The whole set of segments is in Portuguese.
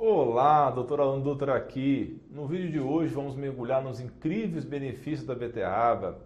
Olá, doutor Alan Dutra aqui. No vídeo de hoje vamos mergulhar nos incríveis benefícios da beterraba.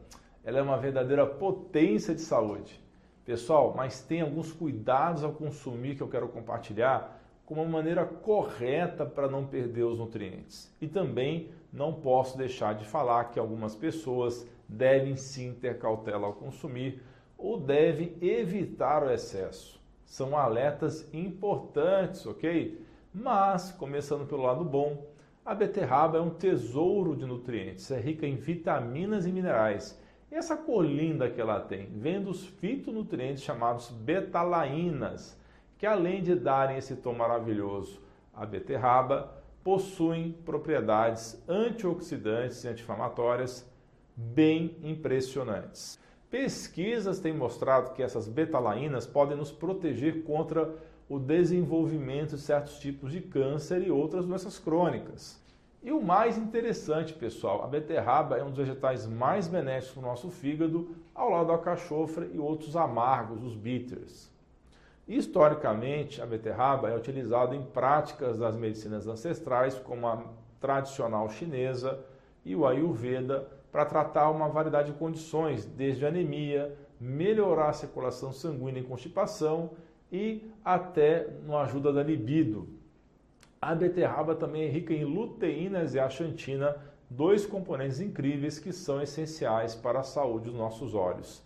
Ela é uma verdadeira potência de saúde. Pessoal, mas tem alguns cuidados ao consumir que eu quero compartilhar com uma maneira correta para não perder os nutrientes. E também não posso deixar de falar que algumas pessoas devem sim ter cautela ao consumir ou devem evitar o excesso. São alertas importantes, ok? Mas, começando pelo lado bom, a beterraba é um tesouro de nutrientes, é rica em vitaminas e minerais. E essa cor linda que ela tem vem dos fitonutrientes chamados betalaínas, que além de darem esse tom maravilhoso, a beterraba possuem propriedades antioxidantes e anti-inflamatórias bem impressionantes. Pesquisas têm mostrado que essas betalaínas podem nos proteger contra o desenvolvimento de certos tipos de câncer e outras doenças crônicas. E o mais interessante, pessoal, a beterraba é um dos vegetais mais benéficos para o nosso fígado, ao lado da cachofra e outros amargos, os bitters. Historicamente, a beterraba é utilizada em práticas das medicinas ancestrais, como a tradicional chinesa e o ayurveda, para tratar uma variedade de condições, desde anemia, melhorar a circulação sanguínea em constipação e até no ajuda da libido. A beterraba também é rica em luteínas e a xantina, dois componentes incríveis que são essenciais para a saúde dos nossos olhos.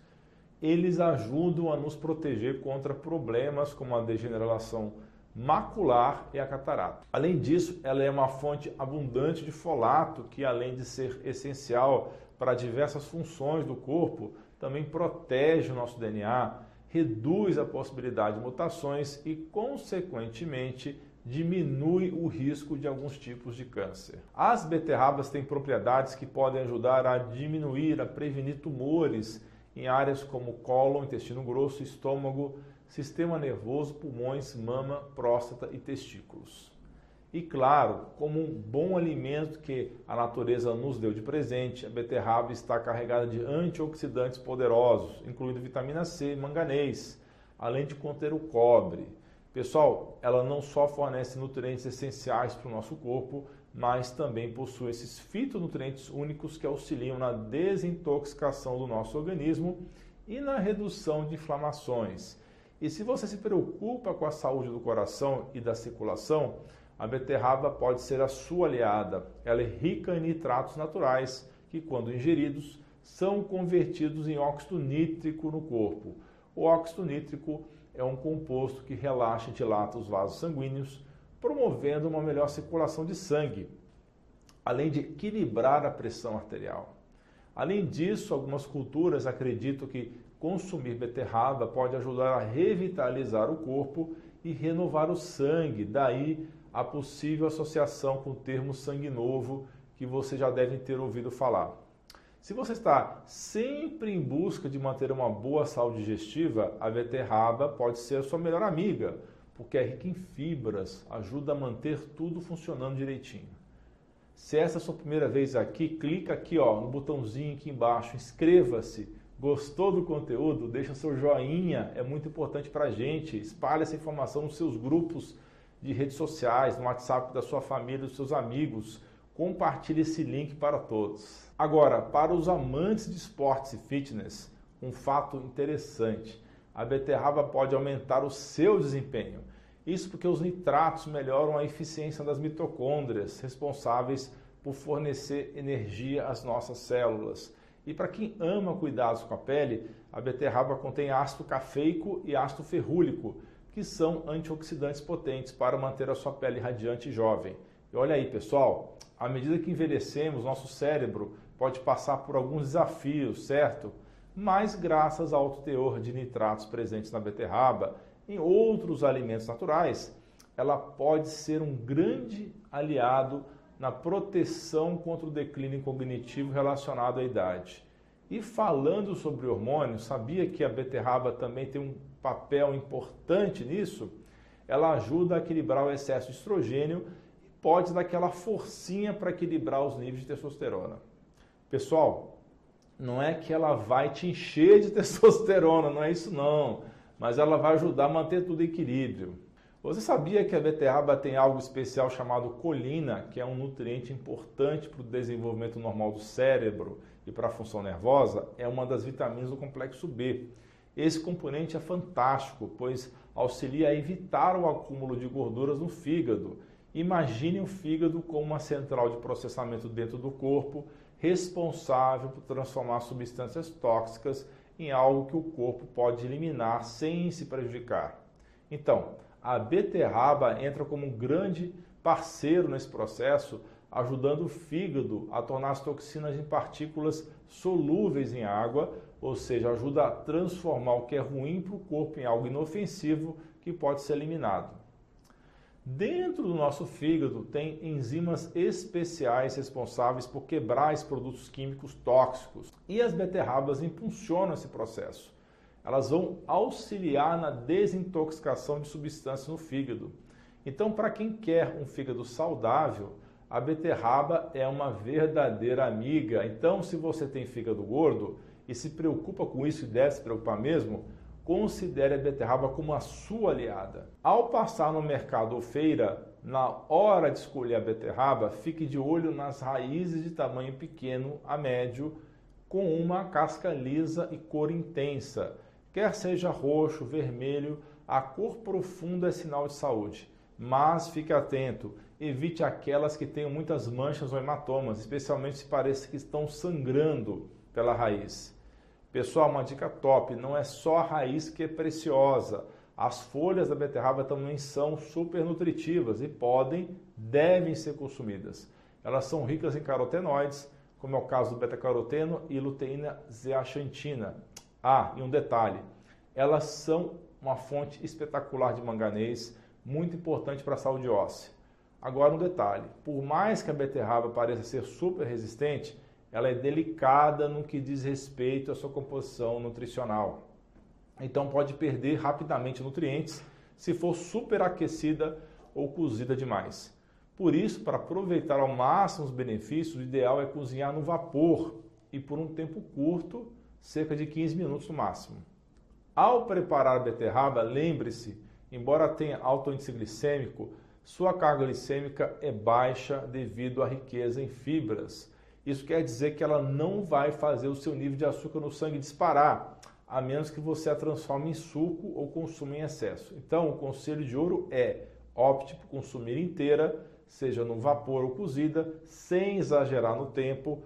Eles ajudam a nos proteger contra problemas como a degeneração macular e a catarata. Além disso, ela é uma fonte abundante de folato que, além de ser essencial para diversas funções do corpo, também protege o nosso DNA, reduz a possibilidade de mutações e, consequentemente, diminui o risco de alguns tipos de câncer. As beterrabas têm propriedades que podem ajudar a diminuir, a prevenir tumores em áreas como cólon, intestino grosso, estômago, sistema nervoso, pulmões, mama, próstata e testículos. E claro, como um bom alimento que a natureza nos deu de presente, a beterraba está carregada de antioxidantes poderosos, incluindo vitamina C e manganês, além de conter o cobre. Pessoal, ela não só fornece nutrientes essenciais para o nosso corpo, mas também possui esses fitonutrientes únicos que auxiliam na desintoxicação do nosso organismo e na redução de inflamações. E se você se preocupa com a saúde do coração e da circulação, a beterraba pode ser a sua aliada. Ela é rica em nitratos naturais que, quando ingeridos, são convertidos em óxido nítrico no corpo. O óxido nítrico é um composto que relaxa e dilata os vasos sanguíneos, promovendo uma melhor circulação de sangue, além de equilibrar a pressão arterial. Além disso, algumas culturas acreditam que consumir beterraba pode ajudar a revitalizar o corpo e renovar o sangue, daí a possível associação com o termo sangue novo que você já deve ter ouvido falar. Se você está sempre em busca de manter uma boa saúde digestiva, a beterraba pode ser a sua melhor amiga, porque é rica em fibras, ajuda a manter tudo funcionando direitinho. Se essa é a sua primeira vez aqui, clica aqui ó, no botãozinho aqui embaixo, inscreva-se. Gostou do conteúdo? Deixa seu joinha, é muito importante para a gente. Espalhe essa informação nos seus grupos de redes sociais, no WhatsApp da sua família, dos seus amigos. Compartilhe esse link para todos. Agora, para os amantes de esportes e fitness, um fato interessante: a beterraba pode aumentar o seu desempenho. Isso porque os nitratos melhoram a eficiência das mitocôndrias, responsáveis por fornecer energia às nossas células. E para quem ama cuidados com a pele, a beterraba contém ácido cafeico e ácido ferrúlico, que são antioxidantes potentes para manter a sua pele radiante e jovem. E olha aí, pessoal, à medida que envelhecemos, nosso cérebro pode passar por alguns desafios, certo? Mas graças ao alto teor de nitratos presentes na beterraba, em outros alimentos naturais, ela pode ser um grande aliado na proteção contra o declínio cognitivo relacionado à idade. E falando sobre hormônios, sabia que a beterraba também tem um papel importante nisso? Ela ajuda a equilibrar o excesso de estrogênio e pode dar aquela forcinha para equilibrar os níveis de testosterona. Pessoal, não é que ela vai te encher de testosterona, não é isso não, mas ela vai ajudar a manter tudo em equilíbrio. Você sabia que a beterraba tem algo especial chamado colina, que é um nutriente importante para o desenvolvimento normal do cérebro e para a função nervosa? É uma das vitaminas do complexo B. Esse componente é fantástico, pois auxilia a evitar o acúmulo de gorduras no fígado. Imagine o fígado como uma central de processamento dentro do corpo, responsável por transformar substâncias tóxicas em algo que o corpo pode eliminar sem se prejudicar. Então, a beterraba entra como um grande parceiro nesse processo, ajudando o fígado a tornar as toxinas em partículas solúveis em água, ou seja, ajuda a transformar o que é ruim para o corpo em algo inofensivo que pode ser eliminado. Dentro do nosso fígado tem enzimas especiais responsáveis por quebrar esses produtos químicos tóxicos e as beterrabas impulsionam esse processo elas vão auxiliar na desintoxicação de substâncias no fígado. Então, para quem quer um fígado saudável, a beterraba é uma verdadeira amiga. Então, se você tem fígado gordo e se preocupa com isso e deve se preocupar mesmo, considere a beterraba como a sua aliada. Ao passar no mercado ou feira, na hora de escolher a beterraba, fique de olho nas raízes de tamanho pequeno a médio, com uma casca lisa e cor intensa Quer seja roxo, vermelho, a cor profunda é sinal de saúde. Mas fique atento, evite aquelas que tenham muitas manchas ou hematomas, especialmente se pareça que estão sangrando pela raiz. Pessoal, uma dica top: não é só a raiz que é preciosa. As folhas da beterraba também são super nutritivas e podem, devem ser consumidas. Elas são ricas em carotenoides, como é o caso do beta-caroteno e luteína zeaxantina. Ah, e um detalhe: elas são uma fonte espetacular de manganês, muito importante para a saúde óssea. Agora um detalhe: por mais que a beterraba pareça ser super resistente, ela é delicada no que diz respeito à sua composição nutricional. Então pode perder rapidamente nutrientes se for superaquecida ou cozida demais. Por isso, para aproveitar ao máximo os benefícios, o ideal é cozinhar no vapor e por um tempo curto cerca de 15 minutos no máximo. Ao preparar a beterraba, lembre-se, embora tenha alto índice glicêmico, sua carga glicêmica é baixa devido à riqueza em fibras. Isso quer dizer que ela não vai fazer o seu nível de açúcar no sangue disparar, a menos que você a transforme em suco ou consuma em excesso. Então, o conselho de ouro é opte por consumir inteira, seja no vapor ou cozida, sem exagerar no tempo,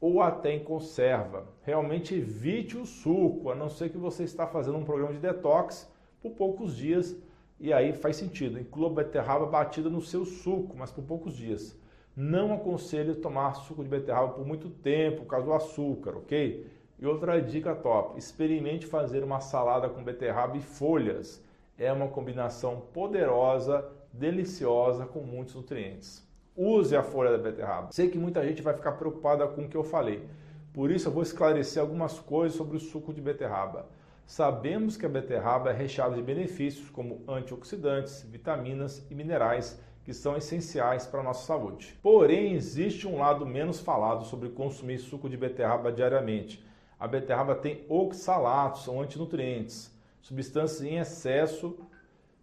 ou até em conserva. Realmente evite o suco, a não ser que você está fazendo um programa de detox por poucos dias e aí faz sentido. Inclua beterraba batida no seu suco, mas por poucos dias. Não aconselho tomar suco de beterraba por muito tempo por causa do açúcar, ok? E outra dica top: experimente fazer uma salada com beterraba e folhas. É uma combinação poderosa, deliciosa, com muitos nutrientes use a folha da beterraba. Sei que muita gente vai ficar preocupada com o que eu falei. Por isso eu vou esclarecer algumas coisas sobre o suco de beterraba. Sabemos que a beterraba é recheada de benefícios como antioxidantes, vitaminas e minerais que são essenciais para a nossa saúde. Porém, existe um lado menos falado sobre consumir suco de beterraba diariamente. A beterraba tem oxalatos, são antinutrientes, substâncias em excesso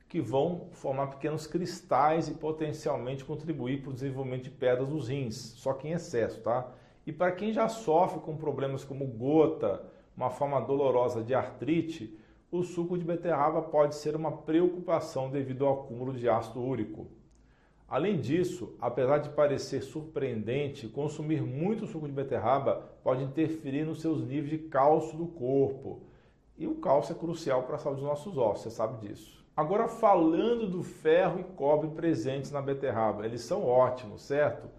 que vão formar pequenos cristais e potencialmente contribuir para o desenvolvimento de pedras nos rins, só que em excesso, tá? E para quem já sofre com problemas como gota, uma forma dolorosa de artrite, o suco de beterraba pode ser uma preocupação devido ao acúmulo de ácido úrico. Além disso, apesar de parecer surpreendente, consumir muito suco de beterraba pode interferir nos seus níveis de cálcio do corpo. E o cálcio é crucial para a saúde dos nossos ossos, você sabe disso. Agora, falando do ferro e cobre presentes na beterraba, eles são ótimos, certo?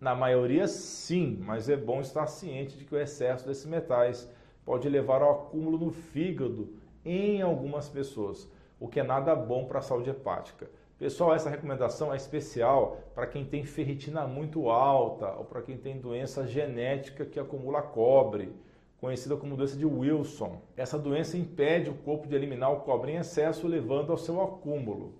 Na maioria, sim, mas é bom estar ciente de que o excesso desses metais pode levar ao acúmulo no fígado em algumas pessoas, o que é nada bom para a saúde hepática. Pessoal, essa recomendação é especial para quem tem ferritina muito alta ou para quem tem doença genética que acumula cobre conhecida como doença de Wilson. Essa doença impede o corpo de eliminar o cobre em excesso, levando ao seu acúmulo,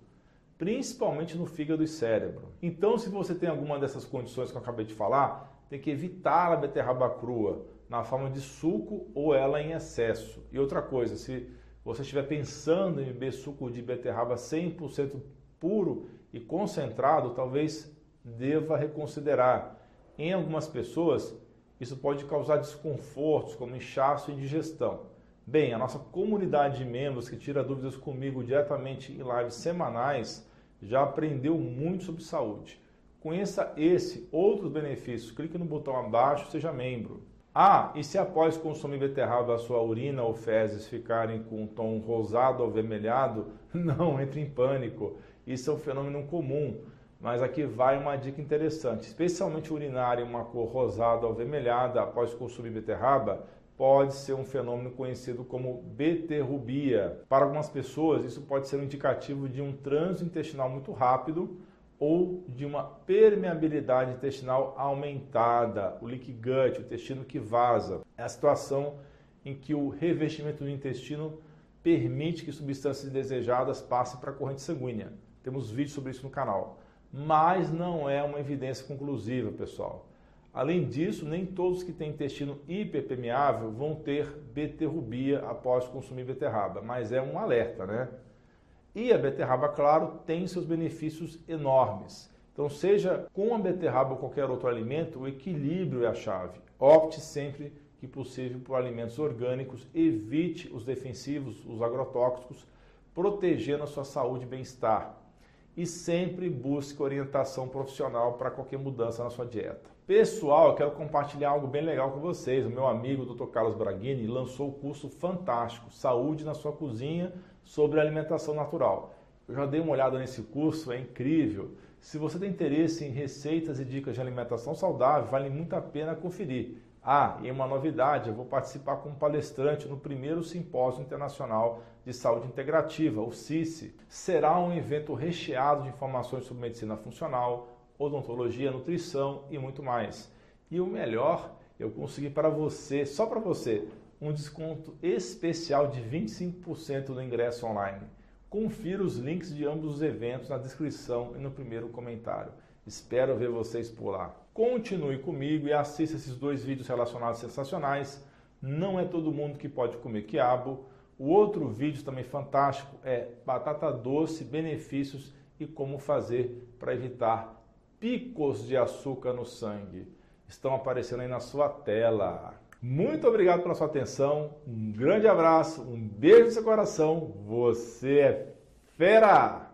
principalmente no fígado e cérebro. Então, se você tem alguma dessas condições que eu acabei de falar, tem que evitar a beterraba crua na forma de suco ou ela em excesso. E outra coisa, se você estiver pensando em beber suco de beterraba 100% puro e concentrado, talvez deva reconsiderar. Em algumas pessoas, isso pode causar desconfortos, como inchaço e indigestão. Bem, a nossa comunidade de membros que tira dúvidas comigo diretamente em lives semanais já aprendeu muito sobre saúde. Conheça esse, outros benefícios. Clique no botão abaixo, seja membro. Ah, e se após consumir beterraba a sua urina ou fezes ficarem com um tom rosado ou avermelhado, não entre em pânico. Isso é um fenômeno comum. Mas aqui vai uma dica interessante. Especialmente urinar em uma cor rosada ou avermelhada após consumir beterraba, pode ser um fenômeno conhecido como beterrubia. Para algumas pessoas, isso pode ser um indicativo de um trânsito intestinal muito rápido ou de uma permeabilidade intestinal aumentada, o leak gut, o intestino que vaza. É a situação em que o revestimento do intestino permite que substâncias indesejadas passem para a corrente sanguínea. Temos vídeos sobre isso no canal. Mas não é uma evidência conclusiva, pessoal. Além disso, nem todos que têm intestino hiperpermeável vão ter beterrubia após consumir beterraba, mas é um alerta, né? E a beterraba, claro, tem seus benefícios enormes. Então, seja com a beterraba ou qualquer outro alimento, o equilíbrio é a chave. Opte sempre que possível por alimentos orgânicos, evite os defensivos, os agrotóxicos, protegendo a sua saúde e bem-estar. E sempre busque orientação profissional para qualquer mudança na sua dieta. Pessoal, eu quero compartilhar algo bem legal com vocês. O meu amigo Dr. Carlos Braghini lançou o curso fantástico Saúde na sua cozinha sobre alimentação natural. Eu já dei uma olhada nesse curso, é incrível. Se você tem interesse em receitas e dicas de alimentação saudável, vale muito a pena conferir. Ah, e uma novidade, eu vou participar como palestrante no primeiro Simpósio Internacional de Saúde Integrativa, o CICE. Será um evento recheado de informações sobre medicina funcional, odontologia, nutrição e muito mais. E o melhor, eu consegui para você, só para você, um desconto especial de 25% no ingresso online. Confira os links de ambos os eventos na descrição e no primeiro comentário. Espero ver vocês por lá. Continue comigo e assista esses dois vídeos relacionados sensacionais. Não é todo mundo que pode comer quiabo. O outro vídeo também fantástico é batata doce, benefícios e como fazer para evitar picos de açúcar no sangue. Estão aparecendo aí na sua tela. Muito obrigado pela sua atenção. Um grande abraço, um beijo no seu coração. Você é fera!